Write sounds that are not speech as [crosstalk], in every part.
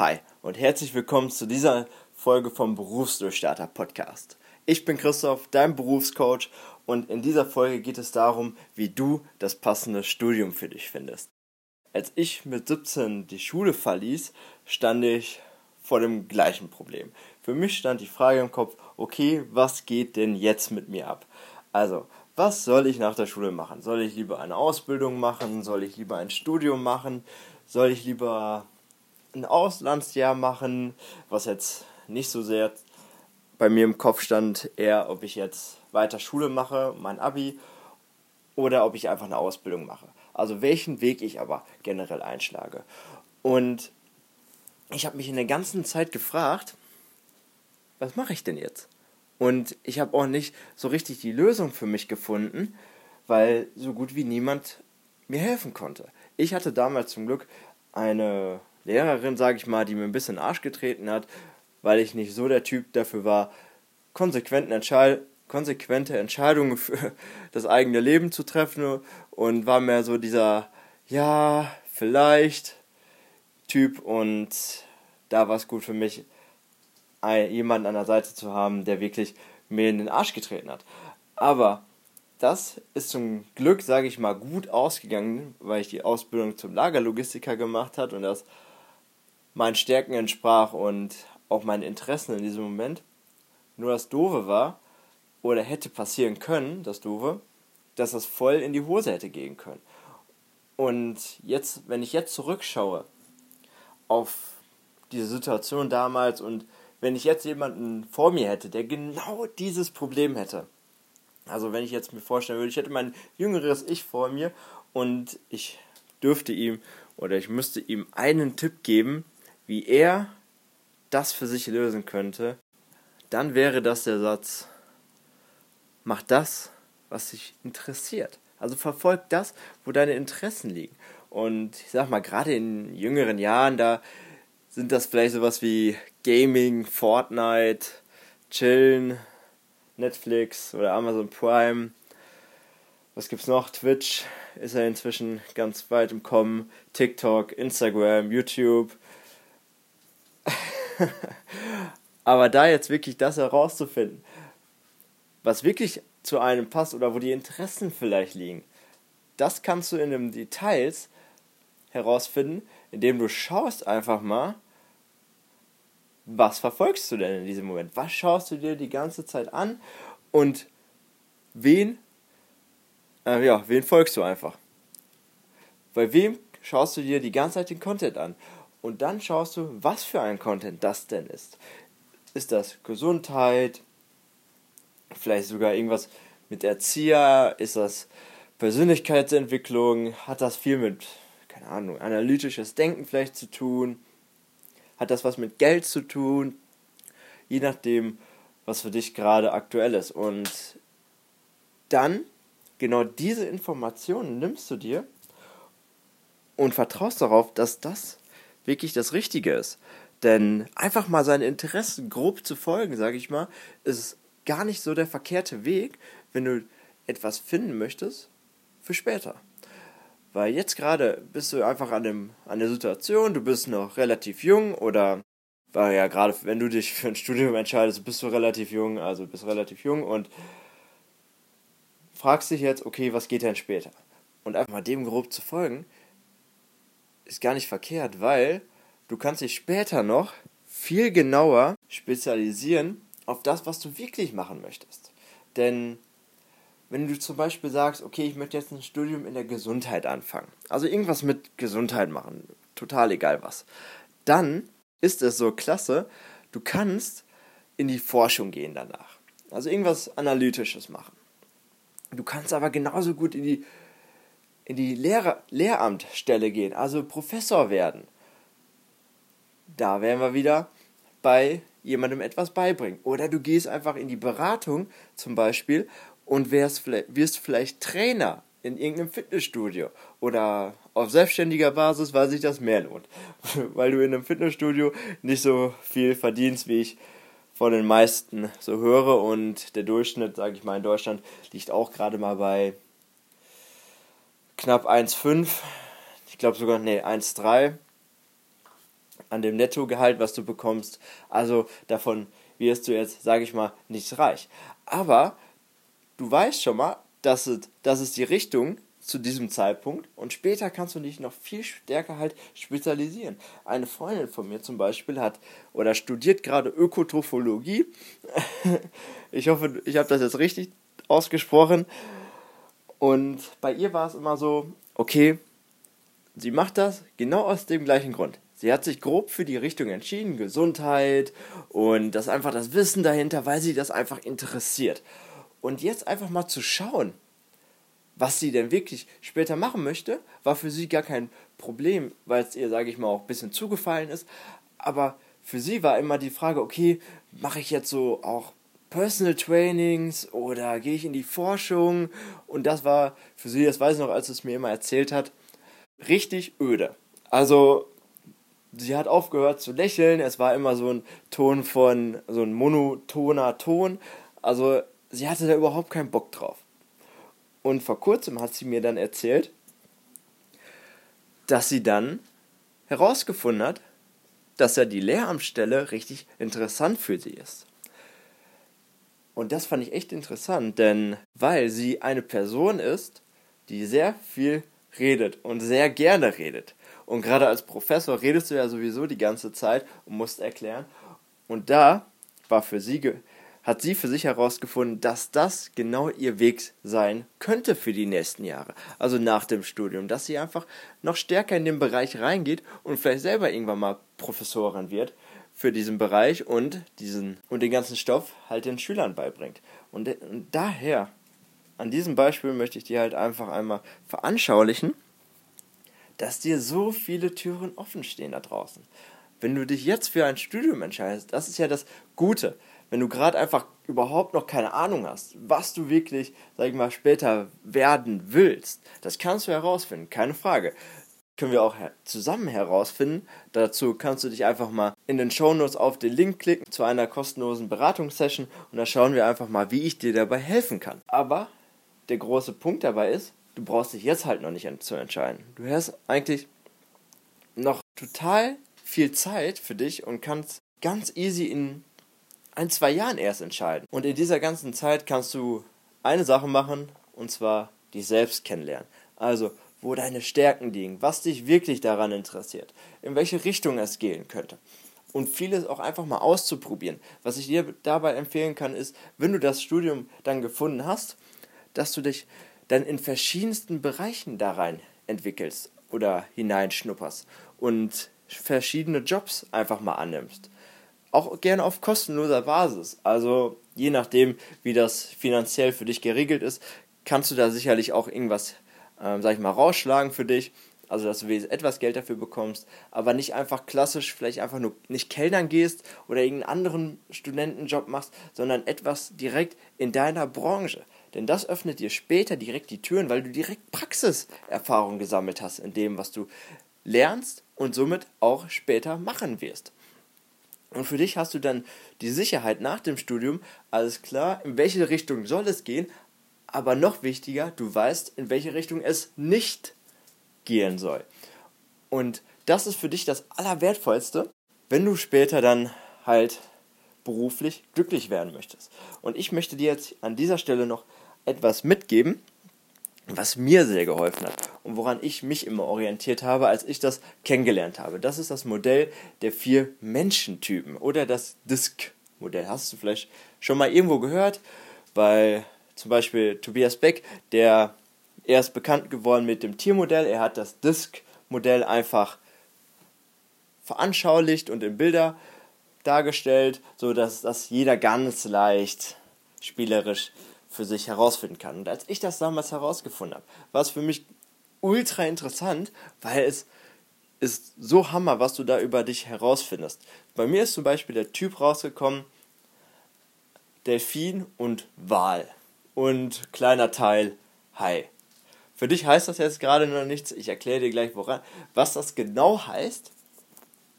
Hi und herzlich willkommen zu dieser Folge vom Berufsdurchstarter Podcast. Ich bin Christoph, dein Berufscoach und in dieser Folge geht es darum, wie du das passende Studium für dich findest. Als ich mit 17 die Schule verließ, stand ich vor dem gleichen Problem. Für mich stand die Frage im Kopf, okay, was geht denn jetzt mit mir ab? Also, was soll ich nach der Schule machen? Soll ich lieber eine Ausbildung machen? Soll ich lieber ein Studium machen? Soll ich lieber ein Auslandsjahr machen? Was jetzt nicht so sehr bei mir im Kopf stand, eher ob ich jetzt weiter Schule mache, mein Abi, oder ob ich einfach eine Ausbildung mache. Also welchen Weg ich aber generell einschlage. Und ich habe mich in der ganzen Zeit gefragt, was mache ich denn jetzt? Und ich habe auch nicht so richtig die Lösung für mich gefunden, weil so gut wie niemand mir helfen konnte. Ich hatte damals zum Glück eine Lehrerin, sage ich mal, die mir ein bisschen Arsch getreten hat, weil ich nicht so der Typ dafür war, konsequenten Entscheid konsequente Entscheidungen für [laughs] das eigene Leben zu treffen und war mehr so dieser, ja, vielleicht Typ und da war es gut für mich, jemanden an der Seite zu haben, der wirklich mir in den Arsch getreten hat. Aber das ist zum Glück, sage ich mal, gut ausgegangen, weil ich die Ausbildung zum Lagerlogistiker gemacht habe und das meinen Stärken entsprach und auch meinen Interessen in diesem Moment. Nur das Doofe war, oder hätte passieren können, das Doofe, dass das voll in die Hose hätte gehen können. Und jetzt, wenn ich jetzt zurückschaue auf diese Situation damals und wenn ich jetzt jemanden vor mir hätte, der genau dieses Problem hätte. Also wenn ich jetzt mir vorstellen würde, ich hätte mein jüngeres Ich vor mir und ich dürfte ihm oder ich müsste ihm einen Tipp geben, wie er das für sich lösen könnte, dann wäre das der Satz, mach das, was dich interessiert. Also verfolg das, wo deine Interessen liegen. Und ich sag mal, gerade in jüngeren Jahren, da sind das vielleicht sowas wie Gaming, Fortnite, Chillen, Netflix oder Amazon Prime. Was gibt's noch? Twitch ist ja inzwischen ganz weit im Kommen. TikTok, Instagram, YouTube. [laughs] Aber da jetzt wirklich das herauszufinden, was wirklich zu einem passt oder wo die Interessen vielleicht liegen, das kannst du in den Details herausfinden, indem du schaust einfach mal, was verfolgst du denn in diesem Moment? Was schaust du dir die ganze Zeit an und wen, äh, ja, wen folgst du einfach? Bei wem schaust du dir die ganze Zeit den Content an? Und dann schaust du, was für ein Content das denn ist. Ist das Gesundheit? Vielleicht sogar irgendwas mit Erzieher? Ist das Persönlichkeitsentwicklung? Hat das viel mit, keine Ahnung, analytisches Denken vielleicht zu tun? Hat das was mit Geld zu tun? Je nachdem, was für dich gerade aktuell ist. Und dann, genau diese Informationen nimmst du dir und vertraust darauf, dass das wirklich das Richtige ist. Denn einfach mal seinen Interessen grob zu folgen, sage ich mal, ist gar nicht so der verkehrte Weg, wenn du etwas finden möchtest für später. Weil jetzt gerade bist du einfach an, dem, an der Situation, du bist noch relativ jung oder weil ja gerade wenn du dich für ein Studium entscheidest, bist du relativ jung, also bist relativ jung und fragst dich jetzt, okay, was geht denn später? Und einfach mal dem grob zu folgen, ist gar nicht verkehrt, weil du kannst dich später noch viel genauer spezialisieren auf das, was du wirklich machen möchtest. Denn wenn du zum Beispiel sagst, okay, ich möchte jetzt ein Studium in der Gesundheit anfangen, also irgendwas mit Gesundheit machen, total egal was, dann ist es so klasse, du kannst in die Forschung gehen danach. Also irgendwas Analytisches machen. Du kannst aber genauso gut in die, in die Lehrer, Lehramtstelle gehen, also Professor werden. Da wären wir wieder bei jemandem etwas beibringen. Oder du gehst einfach in die Beratung zum Beispiel und wirst, wirst vielleicht Trainer in irgendeinem Fitnessstudio oder auf selbstständiger Basis, weil sich das mehr lohnt. [laughs] weil du in einem Fitnessstudio nicht so viel verdienst, wie ich von den meisten so höre und der Durchschnitt, sage ich mal, in Deutschland liegt auch gerade mal bei knapp 1,5. Ich glaube sogar, nee, 1,3. an dem Nettogehalt, was du bekommst. Also davon wirst du jetzt, sage ich mal, nicht reich. Aber du weißt schon mal, dass es, dass es die Richtung zu diesem Zeitpunkt und später kannst du dich noch viel stärker halt spezialisieren. Eine Freundin von mir zum Beispiel hat oder studiert gerade Ökotrophologie. [laughs] ich hoffe, ich habe das jetzt richtig ausgesprochen. Und bei ihr war es immer so, okay, sie macht das genau aus dem gleichen Grund. Sie hat sich grob für die Richtung entschieden, Gesundheit und das einfach das Wissen dahinter, weil sie das einfach interessiert. Und jetzt einfach mal zu schauen, was sie denn wirklich später machen möchte, war für sie gar kein Problem, weil es ihr, sage ich mal, auch ein bisschen zugefallen ist. Aber für sie war immer die Frage, okay, mache ich jetzt so auch Personal Trainings oder gehe ich in die Forschung? Und das war für sie, das weiß ich noch, als es mir immer erzählt hat, richtig öde. Also sie hat aufgehört zu lächeln, es war immer so ein Ton von, so ein monotoner Ton. Also sie hatte da überhaupt keinen Bock drauf. Und vor kurzem hat sie mir dann erzählt, dass sie dann herausgefunden hat, dass ja die Lehramtsstelle richtig interessant für sie ist. Und das fand ich echt interessant, denn weil sie eine Person ist, die sehr viel redet und sehr gerne redet. Und gerade als Professor redest du ja sowieso die ganze Zeit und musst erklären. Und da war für sie hat sie für sich herausgefunden, dass das genau ihr Weg sein könnte für die nächsten Jahre. Also nach dem Studium, dass sie einfach noch stärker in den Bereich reingeht und vielleicht selber irgendwann mal Professorin wird für diesen Bereich und diesen und den ganzen Stoff halt den Schülern beibringt. Und, und daher, an diesem Beispiel möchte ich dir halt einfach einmal veranschaulichen, dass dir so viele Türen offen stehen da draußen. Wenn du dich jetzt für ein Studium entscheidest, das ist ja das Gute wenn du gerade einfach überhaupt noch keine Ahnung hast, was du wirklich, sag ich mal, später werden willst, das kannst du herausfinden, keine Frage. Können wir auch zusammen herausfinden. Dazu kannst du dich einfach mal in den Shownotes auf den Link klicken zu einer kostenlosen Beratungssession und da schauen wir einfach mal, wie ich dir dabei helfen kann. Aber der große Punkt dabei ist, du brauchst dich jetzt halt noch nicht zu entscheiden. Du hast eigentlich noch total viel Zeit für dich und kannst ganz easy in ein, zwei Jahren erst entscheiden. Und in dieser ganzen Zeit kannst du eine Sache machen, und zwar dich selbst kennenlernen. Also, wo deine Stärken liegen, was dich wirklich daran interessiert, in welche Richtung es gehen könnte. Und vieles auch einfach mal auszuprobieren. Was ich dir dabei empfehlen kann, ist, wenn du das Studium dann gefunden hast, dass du dich dann in verschiedensten Bereichen da rein entwickelst oder hineinschnupperst und verschiedene Jobs einfach mal annimmst auch gerne auf kostenloser Basis. Also je nachdem, wie das finanziell für dich geregelt ist, kannst du da sicherlich auch irgendwas, ähm, sag ich mal, rausschlagen für dich. Also, dass du etwas Geld dafür bekommst, aber nicht einfach klassisch, vielleicht einfach nur nicht Kellnern gehst oder irgendeinen anderen Studentenjob machst, sondern etwas direkt in deiner Branche. Denn das öffnet dir später direkt die Türen, weil du direkt Praxiserfahrung gesammelt hast in dem, was du lernst und somit auch später machen wirst. Und für dich hast du dann die Sicherheit nach dem Studium, alles klar, in welche Richtung soll es gehen, aber noch wichtiger, du weißt, in welche Richtung es nicht gehen soll. Und das ist für dich das Allerwertvollste, wenn du später dann halt beruflich glücklich werden möchtest. Und ich möchte dir jetzt an dieser Stelle noch etwas mitgeben, was mir sehr geholfen hat und woran ich mich immer orientiert habe, als ich das kennengelernt habe. Das ist das Modell der vier Menschentypen oder das DISC-Modell. Hast du vielleicht schon mal irgendwo gehört? Weil zum Beispiel Tobias Beck, der er ist bekannt geworden mit dem Tiermodell. Er hat das DISC-Modell einfach veranschaulicht und in Bilder dargestellt, sodass das jeder ganz leicht spielerisch für sich herausfinden kann. Und als ich das damals herausgefunden habe, war es für mich ultra interessant, weil es ist so Hammer, was du da über dich herausfindest. Bei mir ist zum Beispiel der Typ rausgekommen, Delfin und Wal. Und kleiner Teil Hai. Für dich heißt das jetzt gerade noch nichts. Ich erkläre dir gleich, woran, was das genau heißt.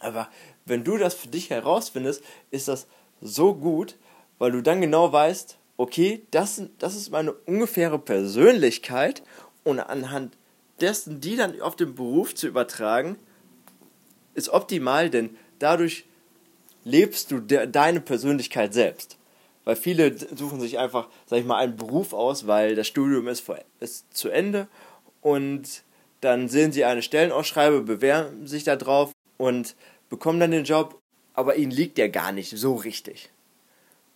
Aber wenn du das für dich herausfindest, ist das so gut, weil du dann genau weißt, okay, das, das ist meine ungefähre Persönlichkeit und anhand dessen, die dann auf den Beruf zu übertragen, ist optimal, denn dadurch lebst du de deine Persönlichkeit selbst. Weil viele suchen sich einfach, sag ich mal, einen Beruf aus, weil das Studium ist, ist zu Ende und dann sehen sie eine Stellenausschreibung, bewerben sich da drauf und bekommen dann den Job, aber ihnen liegt der gar nicht so richtig.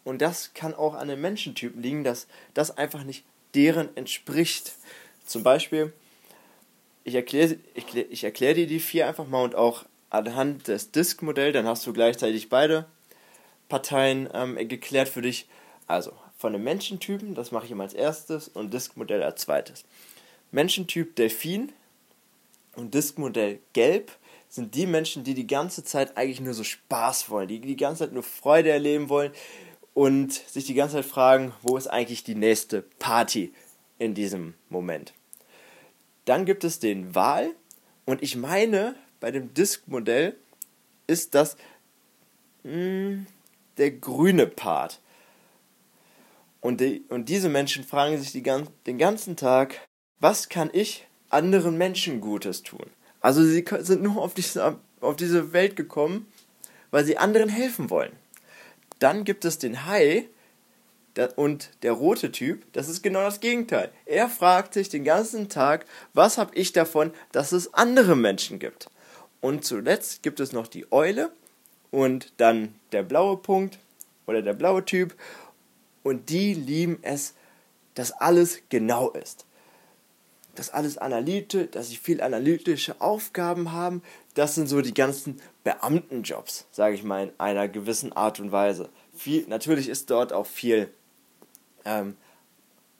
Und das kann auch an den Menschentypen liegen, dass das einfach nicht deren entspricht. Zum Beispiel, ich erkläre ich, ich erklär dir die vier einfach mal und auch anhand des Disk-Modells, dann hast du gleichzeitig beide Parteien ähm, geklärt für dich. Also von den Menschentypen, das mache ich immer als erstes und Disk-Modell als zweites. Menschentyp Delfin und Disk-Modell Gelb sind die Menschen, die die ganze Zeit eigentlich nur so Spaß wollen, die die ganze Zeit nur Freude erleben wollen und sich die ganze Zeit fragen, wo ist eigentlich die nächste Party in diesem Moment. Dann gibt es den Wal und ich meine, bei dem Disk-Modell ist das mh, hm, der grüne Part. Und, die, und diese Menschen fragen sich die, den ganzen Tag, was kann ich anderen Menschen Gutes tun? Also sie sind nur auf diese, auf diese Welt gekommen, weil sie anderen helfen wollen. Dann gibt es den Hai und der rote Typ, das ist genau das Gegenteil. Er fragt sich den ganzen Tag, was habe ich davon, dass es andere Menschen gibt? Und zuletzt gibt es noch die Eule und dann der blaue Punkt oder der blaue Typ. Und die lieben es, dass alles genau ist. Dass alles analytisch, dass sie viel analytische Aufgaben haben. Das sind so die ganzen Beamtenjobs, sage ich mal, in einer gewissen Art und Weise. Viel, natürlich ist dort auch viel ähm,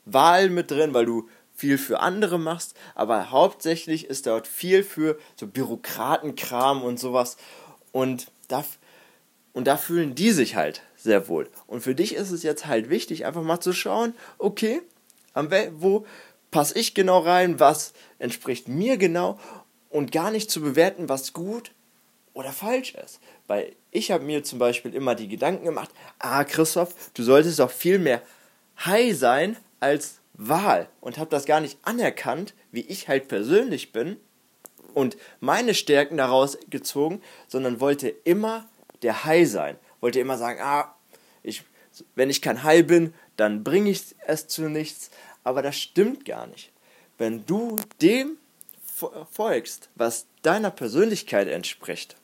Wahl mit drin, weil du viel für andere machst, aber hauptsächlich ist dort viel für so Bürokratenkram und sowas. Und da, und da fühlen die sich halt sehr wohl. Und für dich ist es jetzt halt wichtig, einfach mal zu schauen, okay, wo passe ich genau rein, was entspricht mir genau und gar nicht zu bewerten, was gut oder falsch ist. Weil ich habe mir zum Beispiel immer die Gedanken gemacht, ah Christoph, du solltest doch viel mehr High sein als Wahl und habe das gar nicht anerkannt, wie ich halt persönlich bin und meine Stärken daraus gezogen, sondern wollte immer der High sein. Wollte immer sagen, ah, ich, wenn ich kein High bin, dann bringe ich es zu nichts. Aber das stimmt gar nicht. Wenn du dem folgst, was deiner Persönlichkeit entspricht,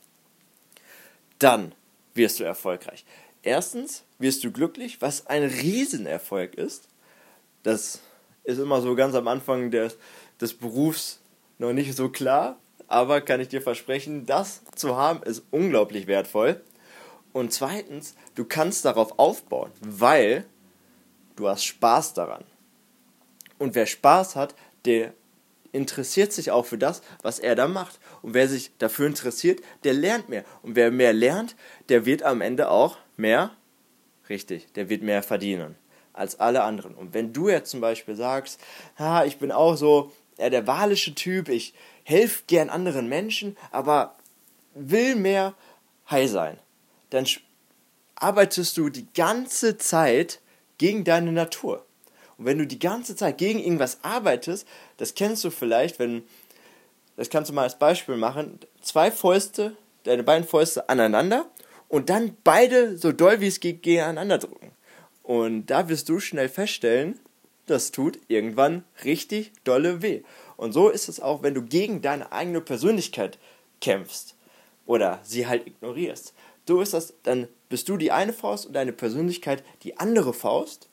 dann wirst du erfolgreich. Erstens wirst du glücklich, was ein Riesenerfolg ist. Das ist immer so ganz am Anfang des, des Berufs noch nicht so klar, aber kann ich dir versprechen, das zu haben ist unglaublich wertvoll. Und zweitens, du kannst darauf aufbauen, weil du hast Spaß daran. Und wer Spaß hat, der interessiert sich auch für das, was er da macht. Und wer sich dafür interessiert, der lernt mehr. Und wer mehr lernt, der wird am Ende auch mehr, richtig, der wird mehr verdienen als alle anderen. Und wenn du jetzt zum Beispiel sagst, ha, ich bin auch so ja, der walische Typ, ich helfe gern anderen Menschen, aber will mehr high sein, dann arbeitest du die ganze Zeit gegen deine Natur. Und wenn du die ganze Zeit gegen irgendwas arbeitest, das kennst du vielleicht, wenn, das kannst du mal als Beispiel machen, zwei Fäuste, deine beiden Fäuste aneinander und dann beide so doll wie es geht gegeneinander drücken. Und da wirst du schnell feststellen, das tut irgendwann richtig dolle weh. Und so ist es auch, wenn du gegen deine eigene Persönlichkeit kämpfst oder sie halt ignorierst. So ist das, dann bist du die eine Faust und deine Persönlichkeit die andere Faust.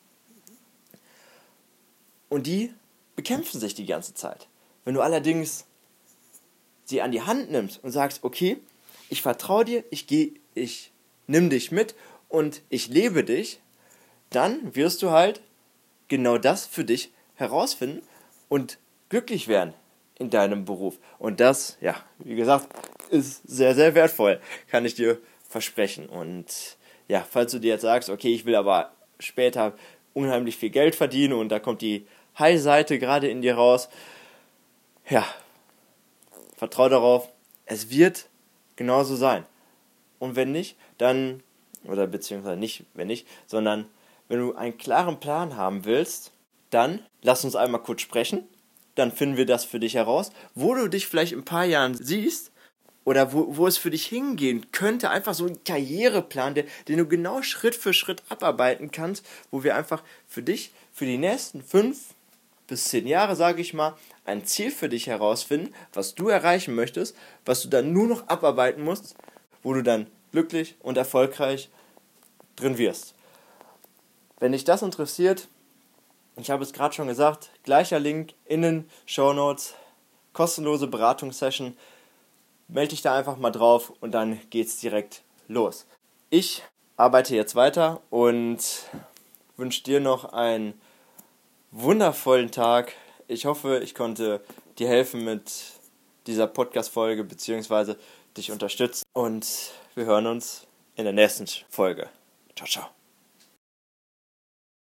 Und die bekämpfen sich die ganze Zeit. Wenn du allerdings sie an die Hand nimmst und sagst, okay, ich vertraue dir, ich gehe, ich nimm dich mit und ich lebe dich, dann wirst du halt genau das für dich herausfinden und glücklich werden in deinem Beruf. Und das, ja, wie gesagt, ist sehr, sehr wertvoll, kann ich dir versprechen. Und ja, falls du dir jetzt sagst, okay, ich will aber später unheimlich viel Geld verdienen und da kommt die High-Seite gerade in dir raus, ja, vertrau darauf, es wird genauso sein. Und wenn nicht, dann, oder beziehungsweise nicht, wenn nicht, sondern wenn du einen klaren Plan haben willst, dann lass uns einmal kurz sprechen. Dann finden wir das für dich heraus, wo du dich vielleicht in ein paar Jahren siehst. oder wo, wo es für dich hingehen könnte. Einfach so ein Karriereplan, der, den du genau Schritt für Schritt abarbeiten kannst, wo wir einfach für dich für die nächsten fünf bis zehn Jahre, sage ich mal, ein Ziel für dich herausfinden, was du erreichen möchtest, was du dann nur noch abarbeiten musst, wo du dann glücklich und erfolgreich drin wirst. Wenn dich das interessiert, ich habe es gerade schon gesagt, gleicher Link in den Show Notes, kostenlose Beratungssession. Melde dich da einfach mal drauf und dann geht's direkt los. Ich arbeite jetzt weiter und wünsche dir noch einen wundervollen Tag. Ich hoffe, ich konnte dir helfen mit dieser Podcast-Folge bzw. dich unterstützen. Und wir hören uns in der nächsten Folge. Ciao, ciao.